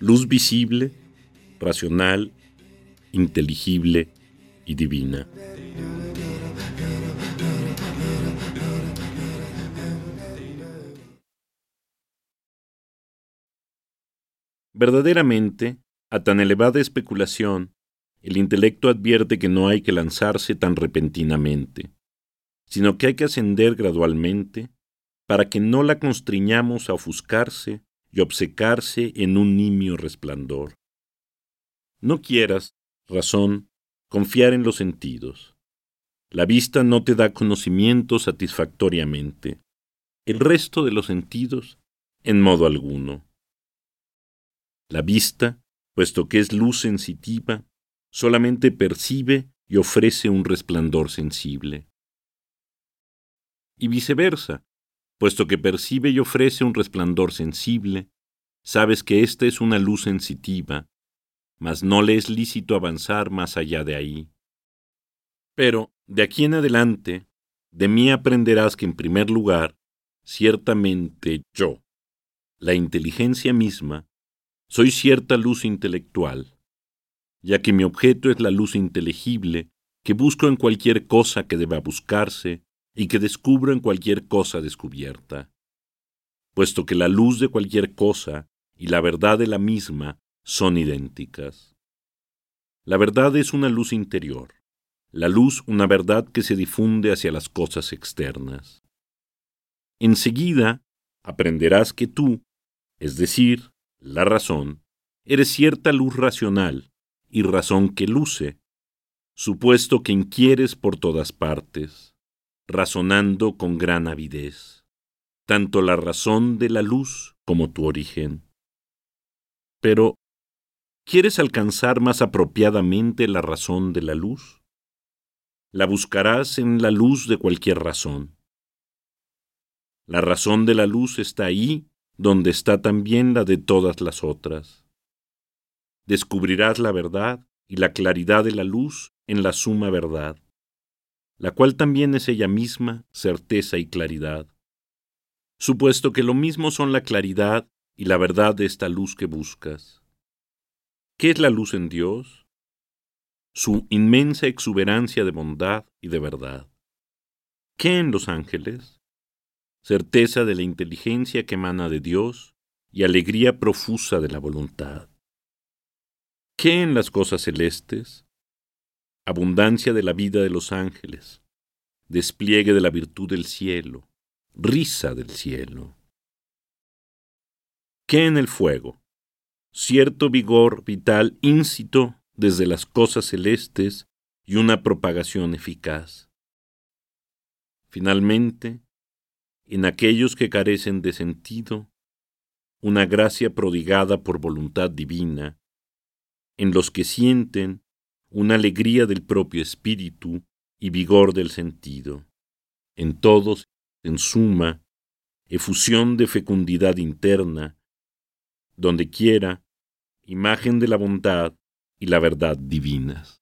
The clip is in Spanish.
Luz visible, racional, inteligible y divina. Verdaderamente, a tan elevada especulación, el intelecto advierte que no hay que lanzarse tan repentinamente, sino que hay que ascender gradualmente para que no la constriñamos a ofuscarse y obcecarse en un nimio resplandor. No quieras, razón, confiar en los sentidos. La vista no te da conocimiento satisfactoriamente. El resto de los sentidos, en modo alguno. La vista, puesto que es luz sensitiva, solamente percibe y ofrece un resplandor sensible. Y viceversa, puesto que percibe y ofrece un resplandor sensible, sabes que ésta es una luz sensitiva, mas no le es lícito avanzar más allá de ahí. Pero, de aquí en adelante, de mí aprenderás que en primer lugar, ciertamente yo, la inteligencia misma, soy cierta luz intelectual, ya que mi objeto es la luz inteligible que busco en cualquier cosa que deba buscarse y que descubro en cualquier cosa descubierta. Puesto que la luz de cualquier cosa y la verdad de la misma son idénticas. La verdad es una luz interior, la luz una verdad que se difunde hacia las cosas externas. Enseguida aprenderás que tú, es decir, la razón, eres cierta luz racional y razón que luce, supuesto que inquieres por todas partes, razonando con gran avidez, tanto la razón de la luz como tu origen. Pero, ¿quieres alcanzar más apropiadamente la razón de la luz? La buscarás en la luz de cualquier razón. La razón de la luz está ahí donde está también la de todas las otras descubrirás la verdad y la claridad de la luz en la suma verdad, la cual también es ella misma certeza y claridad, supuesto que lo mismo son la claridad y la verdad de esta luz que buscas. ¿Qué es la luz en Dios? Su inmensa exuberancia de bondad y de verdad. ¿Qué en los ángeles? Certeza de la inteligencia que emana de Dios y alegría profusa de la voluntad. ¿Qué en las cosas celestes? Abundancia de la vida de los ángeles, despliegue de la virtud del cielo, risa del cielo. ¿Qué en el fuego? Cierto vigor vital íncito desde las cosas celestes y una propagación eficaz. Finalmente, en aquellos que carecen de sentido, una gracia prodigada por voluntad divina, en los que sienten una alegría del propio espíritu y vigor del sentido. En todos, en suma, efusión de fecundidad interna, donde quiera, imagen de la bondad y la verdad divinas.